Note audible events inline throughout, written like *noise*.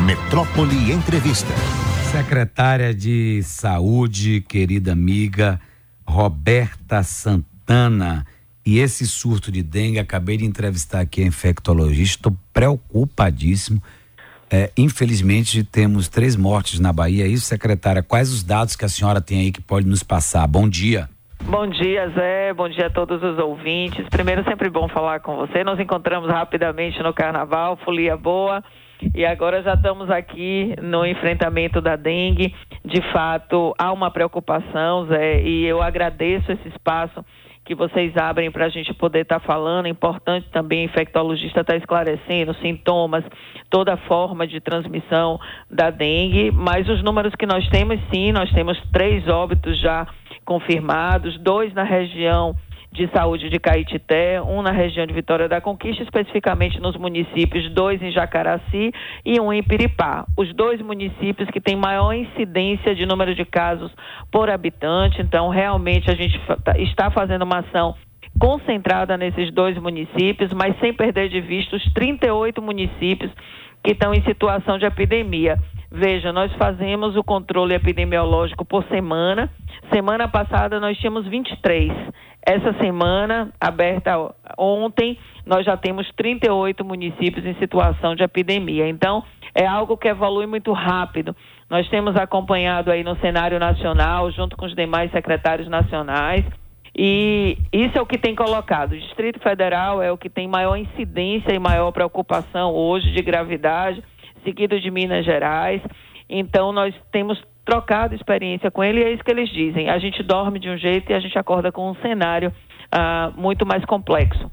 Metrópole Entrevista. Secretária de Saúde, querida amiga Roberta Santana. E esse surto de dengue, acabei de entrevistar aqui a infectologista, estou preocupadíssimo. É, infelizmente, temos três mortes na Bahia. Isso, secretária, quais os dados que a senhora tem aí que pode nos passar? Bom dia. Bom dia, Zé. Bom dia a todos os ouvintes. Primeiro, sempre bom falar com você. Nos encontramos rapidamente no Carnaval, folia boa. E agora já estamos aqui no enfrentamento da dengue. De fato, há uma preocupação, Zé, e eu agradeço esse espaço que vocês abrem para a gente poder estar tá falando. É importante também o infectologista estar tá esclarecendo sintomas, toda forma de transmissão da dengue. Mas os números que nós temos, sim, nós temos três óbitos já confirmados, dois na região de saúde de Caetité, um na região de Vitória da Conquista, especificamente nos municípios, dois em Jacaraci e um em Piripá. Os dois municípios que têm maior incidência de número de casos por habitante, então realmente a gente tá, está fazendo uma ação concentrada nesses dois municípios, mas sem perder de vista os 38 municípios que estão em situação de epidemia. Veja, nós fazemos o controle epidemiológico por semana. Semana passada nós tínhamos 23. Essa semana, aberta ontem, nós já temos 38 municípios em situação de epidemia. Então, é algo que evolui muito rápido. Nós temos acompanhado aí no cenário nacional, junto com os demais secretários nacionais, e isso é o que tem colocado. O Distrito Federal é o que tem maior incidência e maior preocupação hoje de gravidade seguido de Minas Gerais. Então, nós temos trocado experiência com ele e é isso que eles dizem. A gente dorme de um jeito e a gente acorda com um cenário ah, muito mais complexo.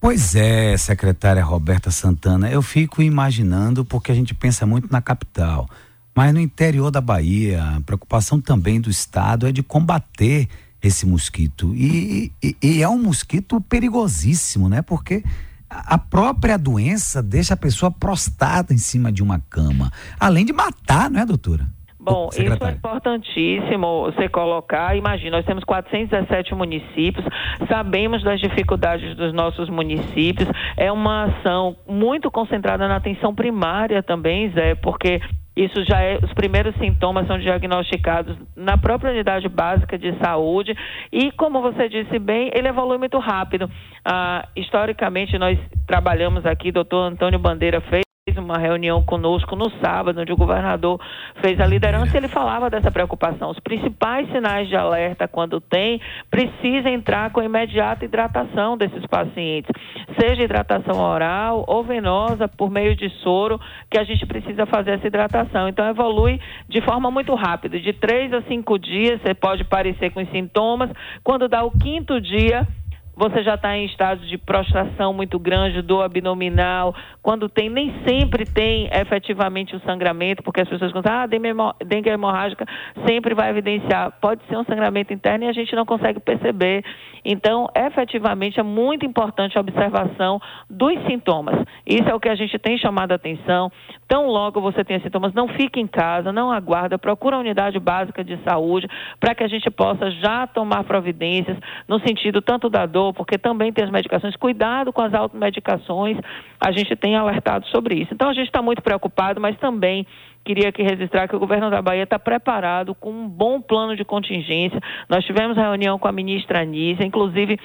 Pois é, secretária Roberta Santana, eu fico imaginando porque a gente pensa muito na capital, mas no interior da Bahia, a preocupação também do Estado é de combater esse mosquito. E, e, e é um mosquito perigosíssimo, né? Porque a própria doença deixa a pessoa prostada em cima de uma cama, além de matar, não é, doutora? Bom, isso é importantíssimo você colocar. Imagina, nós temos 417 municípios, sabemos das dificuldades dos nossos municípios. É uma ação muito concentrada na atenção primária também, Zé, porque isso já é, os primeiros sintomas são diagnosticados na própria unidade básica de saúde e, como você disse bem, ele evolui muito rápido. Ah, historicamente, nós trabalhamos aqui, doutor Antônio Bandeira fez uma reunião conosco no sábado, onde o governador fez a liderança e ele falava dessa preocupação. Os principais sinais de alerta, quando tem, precisa entrar com imediata hidratação desses pacientes, seja hidratação oral ou venosa por meio de soro, que a gente precisa fazer essa hidratação. Então, evolui de forma muito rápida, de três a cinco dias, você pode parecer com os sintomas, quando dá o quinto dia, você já está em estado de prostração muito grande do abdominal, quando tem, nem sempre tem efetivamente o sangramento, porque as pessoas pensam, ah, dengue hemorrágica sempre vai evidenciar. Pode ser um sangramento interno e a gente não consegue perceber. Então, efetivamente, é muito importante a observação dos sintomas. Isso é o que a gente tem chamado a atenção. Tão logo você tem sintomas, não fique em casa, não aguarda, procura a unidade básica de saúde para que a gente possa já tomar providências no sentido tanto da dor, porque também tem as medicações, cuidado com as automedicações, a gente tem alertado sobre isso. Então, a gente está muito preocupado, mas também queria aqui registrar que o governo da Bahia está preparado com um bom plano de contingência. Nós tivemos reunião com a ministra Anísia, inclusive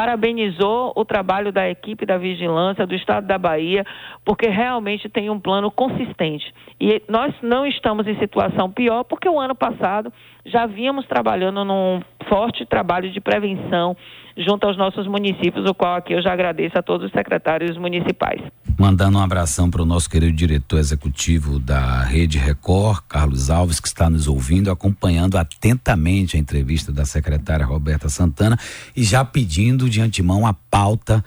parabenizou o trabalho da equipe da vigilância do estado da Bahia, porque realmente tem um plano consistente. E nós não estamos em situação pior, porque o ano passado já vínhamos trabalhando num forte trabalho de prevenção junto aos nossos municípios, o qual aqui eu já agradeço a todos os secretários municipais. Mandando um abração para o nosso querido diretor executivo da Rede Record, Carlos Alves, que está nos ouvindo, acompanhando atentamente a entrevista da secretária Roberta Santana e já pedindo de antemão a pauta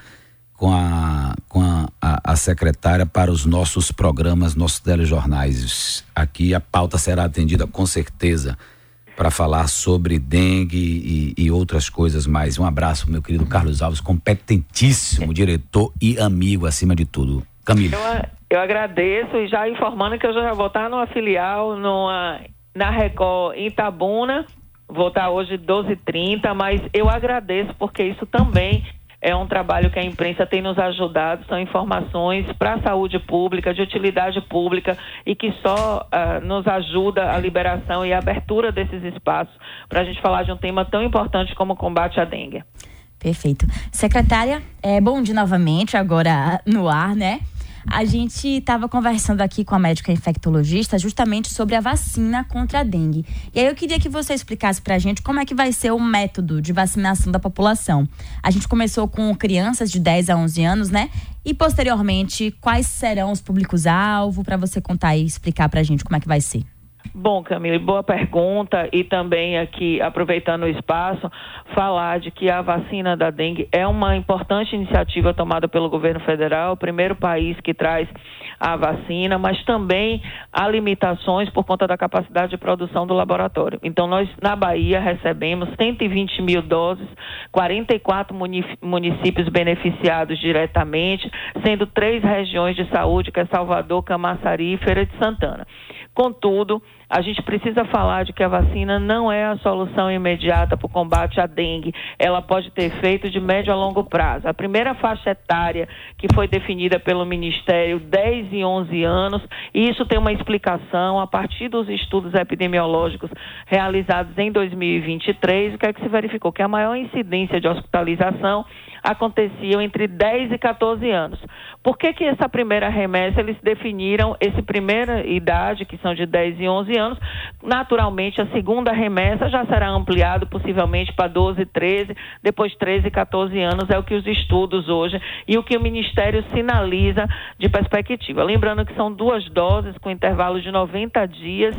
com a, com a, a, a, secretária para os nossos programas, nossos telejornais. Aqui a pauta será atendida com certeza para falar sobre dengue e, e, outras coisas mais. Um abraço, meu querido Carlos Alves, competentíssimo *laughs* diretor e amigo acima de tudo. Camila. Eu, eu agradeço e já informando que eu já vou estar numa filial numa, na Record em Itabuna, vou estar hoje 12h30, mas eu agradeço porque isso também é um trabalho que a imprensa tem nos ajudado, são informações para a saúde pública, de utilidade pública e que só uh, nos ajuda a liberação e a abertura desses espaços para a gente falar de um tema tão importante como o combate à dengue. Perfeito. Secretária, é, bom dia novamente, agora no ar, né? A gente estava conversando aqui com a médica infectologista justamente sobre a vacina contra a dengue. E aí eu queria que você explicasse para a gente como é que vai ser o método de vacinação da população. A gente começou com crianças de 10 a 11 anos, né? E posteriormente, quais serão os públicos-alvo para você contar e explicar para a gente como é que vai ser? Bom, Camila, boa pergunta e também aqui, aproveitando o espaço, falar de que a vacina da dengue é uma importante iniciativa tomada pelo governo federal, o primeiro país que traz a vacina, mas também há limitações por conta da capacidade de produção do laboratório. Então, nós na Bahia recebemos 120 mil doses, 44 municípios beneficiados diretamente, sendo três regiões de saúde, que é Salvador, Camaçari e Feira de Santana. Contudo, a gente precisa falar de que a vacina não é a solução imediata para o combate à dengue. Ela pode ter efeito de médio a longo prazo. A primeira faixa etária que foi definida pelo Ministério, 10 e 11 anos, e isso tem uma explicação a partir dos estudos epidemiológicos realizados em 2023. O que é que se verificou? Que a maior incidência de hospitalização aconteciam entre 10 e 14 anos. Por que, que essa primeira remessa eles definiram essa primeira idade, que são de 10 e 11 anos? Naturalmente, a segunda remessa já será ampliada possivelmente para 12, 13, depois 13 e 14 anos, é o que os estudos hoje e o que o Ministério sinaliza de perspectiva. Lembrando que são duas doses com intervalo de 90 dias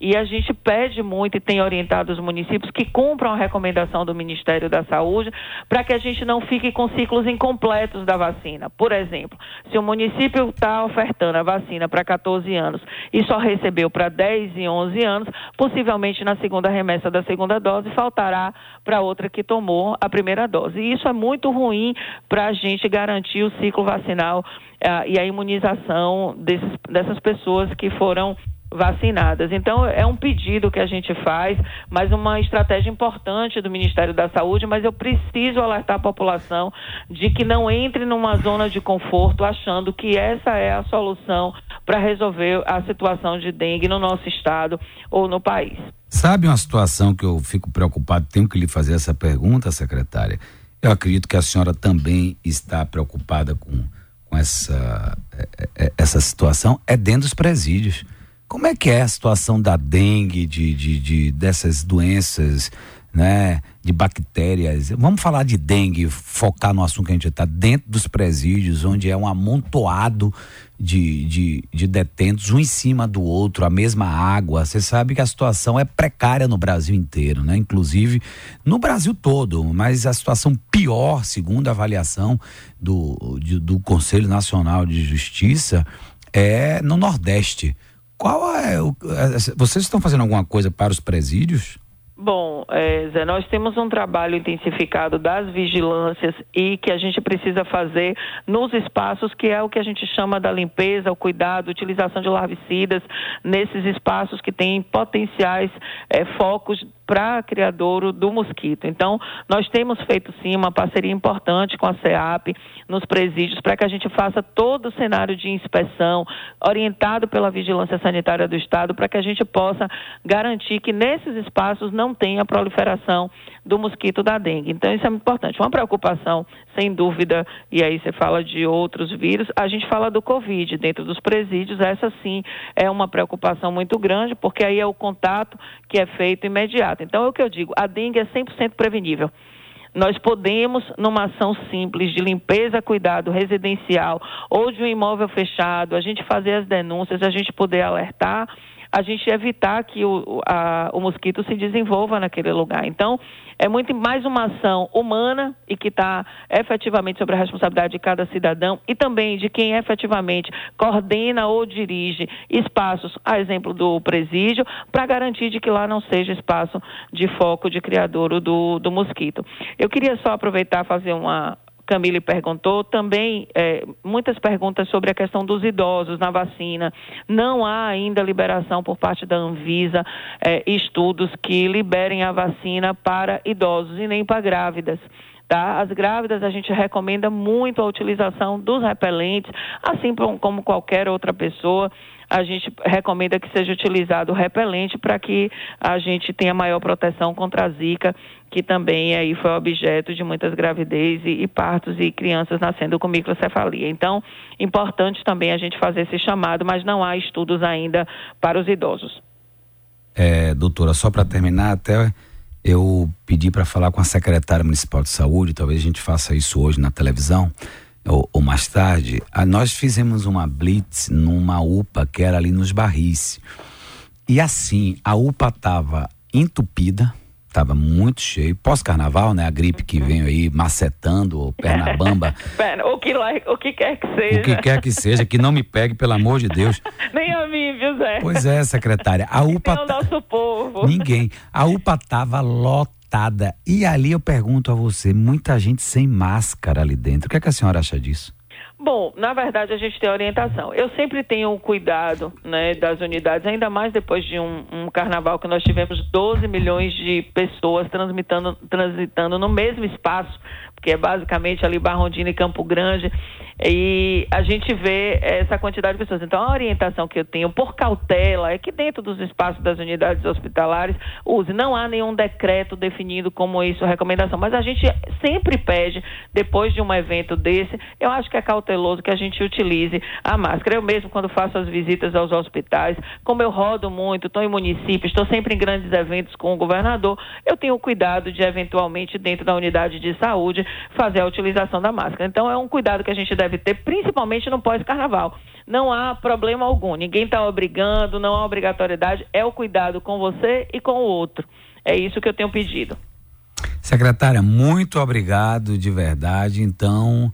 e a gente pede muito e tem orientado os municípios que cumpram a recomendação do Ministério da Saúde para que a gente não fique fique com ciclos incompletos da vacina. Por exemplo, se o município está ofertando a vacina para 14 anos e só recebeu para 10 e 11 anos, possivelmente na segunda remessa da segunda dose faltará para outra que tomou a primeira dose. E isso é muito ruim para a gente garantir o ciclo vacinal uh, e a imunização desses, dessas pessoas que foram vacinadas. Então, é um pedido que a gente faz, mas uma estratégia importante do Ministério da Saúde, mas eu preciso alertar a população de que não entre numa zona de conforto achando que essa é a solução para resolver a situação de dengue no nosso estado ou no país. Sabe uma situação que eu fico preocupado, tenho que lhe fazer essa pergunta, secretária? Eu acredito que a senhora também está preocupada com, com essa, é, é, essa situação, é dentro dos presídios. Como é que é a situação da dengue, de, de, de dessas doenças, né, de bactérias? Vamos falar de dengue, focar no assunto que a gente está dentro dos presídios, onde é um amontoado de, de, de detentos, um em cima do outro, a mesma água. Você sabe que a situação é precária no Brasil inteiro, né? Inclusive no Brasil todo, mas a situação pior, segundo a avaliação do, de, do Conselho Nacional de Justiça, é no Nordeste. Qual é o. É, vocês estão fazendo alguma coisa para os presídios? Bom, é, Zé, nós temos um trabalho intensificado das vigilâncias e que a gente precisa fazer nos espaços, que é o que a gente chama da limpeza, o cuidado, utilização de larvicidas, nesses espaços que têm potenciais é, focos para criadouro do mosquito. Então, nós temos feito sim uma parceria importante com a CEAP nos presídios para que a gente faça todo o cenário de inspeção orientado pela Vigilância Sanitária do Estado para que a gente possa garantir que nesses espaços não tenha proliferação do mosquito da dengue. Então, isso é muito importante. Uma preocupação, sem dúvida, e aí você fala de outros vírus, a gente fala do Covid dentro dos presídios, essa sim é uma preocupação muito grande, porque aí é o contato que é feito imediato. Então, é o que eu digo, a dengue é 100% prevenível. Nós podemos, numa ação simples de limpeza, cuidado residencial ou de um imóvel fechado, a gente fazer as denúncias, a gente poder alertar a gente evitar que o, a, o mosquito se desenvolva naquele lugar. Então, é muito mais uma ação humana e que está efetivamente sobre a responsabilidade de cada cidadão e também de quem efetivamente coordena ou dirige espaços, a exemplo do presídio, para garantir de que lá não seja espaço de foco de criadouro do, do mosquito. Eu queria só aproveitar fazer uma, Camille perguntou, também é, muitas perguntas sobre a questão dos idosos na vacina. Não há ainda liberação por parte da Anvisa é, estudos que liberem a vacina para idosos e nem para grávidas. Tá? As grávidas, a gente recomenda muito a utilização dos repelentes, assim como qualquer outra pessoa a gente recomenda que seja utilizado repelente para que a gente tenha maior proteção contra a zika, que também aí foi objeto de muitas gravidez e, e partos e crianças nascendo com microcefalia. Então, importante também a gente fazer esse chamado, mas não há estudos ainda para os idosos. É, doutora, só para terminar, até eu pedi para falar com a secretária municipal de saúde, talvez a gente faça isso hoje na televisão ou, ou mais tarde, a, nós fizemos uma blitz numa UPA que era ali nos barris. E assim, a UPA estava entupida, estava muito cheio. Pós-carnaval, né? A gripe que vem aí macetando, ou perna bamba. *laughs* o, que, o que quer que seja. O que quer que seja, que não me pegue, pelo amor de Deus. *laughs* Nem a mim, viu, Zé? Pois é, secretária. A UPA. Nem o nosso povo. Ninguém. A UPA estava lotada lotada. E ali eu pergunto a você, muita gente sem máscara ali dentro. O que, é que a senhora acha disso? Bom, na verdade a gente tem orientação. Eu sempre tenho cuidado né, das unidades, ainda mais depois de um, um, carnaval que nós tivemos 12 milhões de pessoas transitando, transitando no mesmo espaço, que é basicamente ali Barrondina e Campo Grande. E a gente vê essa quantidade de pessoas. Então, a orientação que eu tenho, por cautela, é que dentro dos espaços das unidades hospitalares, use. Não há nenhum decreto definindo como isso recomendação, mas a gente sempre pede, depois de um evento desse, eu acho que é cauteloso que a gente utilize a máscara. Eu mesmo, quando faço as visitas aos hospitais, como eu rodo muito, estou em municípios, estou sempre em grandes eventos com o governador, eu tenho cuidado de, eventualmente, dentro da unidade de saúde, fazer a utilização da máscara. Então, é um cuidado que a gente deve ter, principalmente no pós-carnaval. Não há problema algum, ninguém está obrigando, não há obrigatoriedade, é o cuidado com você e com o outro. É isso que eu tenho pedido. Secretária, muito obrigado de verdade. Então,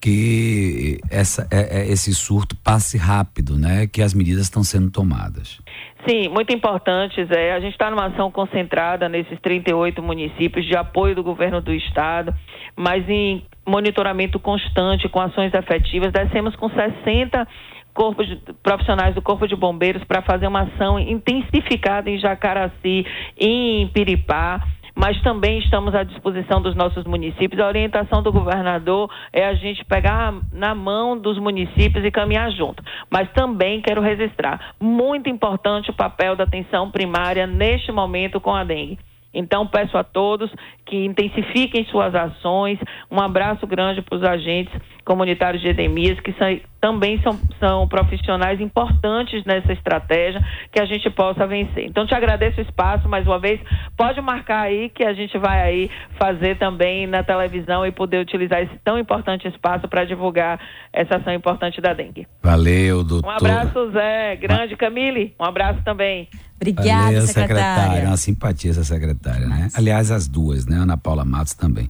que essa, é, é, esse surto passe rápido, né? Que as medidas estão sendo tomadas. Sim, muito importante, Zé. A gente está numa ação concentrada nesses 38 municípios de apoio do governo do estado, mas em monitoramento constante com ações efetivas. Descemos com 60 corpos de, profissionais do Corpo de Bombeiros para fazer uma ação intensificada em Jacaraci em Piripá mas também estamos à disposição dos nossos municípios. A orientação do governador é a gente pegar na mão dos municípios e caminhar junto. Mas também quero registrar, muito importante o papel da atenção primária neste momento com a dengue. Então, peço a todos que intensifiquem suas ações. Um abraço grande para os agentes comunitários de endemias, que são, também são, são profissionais importantes nessa estratégia, que a gente possa vencer. Então, te agradeço o espaço mais uma vez. Pode marcar aí que a gente vai aí fazer também na televisão e poder utilizar esse tão importante espaço para divulgar essa ação importante da dengue. Valeu, doutor. Um abraço, Zé. Grande, Camille. Um abraço também. Obrigada, Valeu, secretária. secretária. Uma simpatia essa secretária, né? Aliás, as duas, né? Ana Paula Matos também.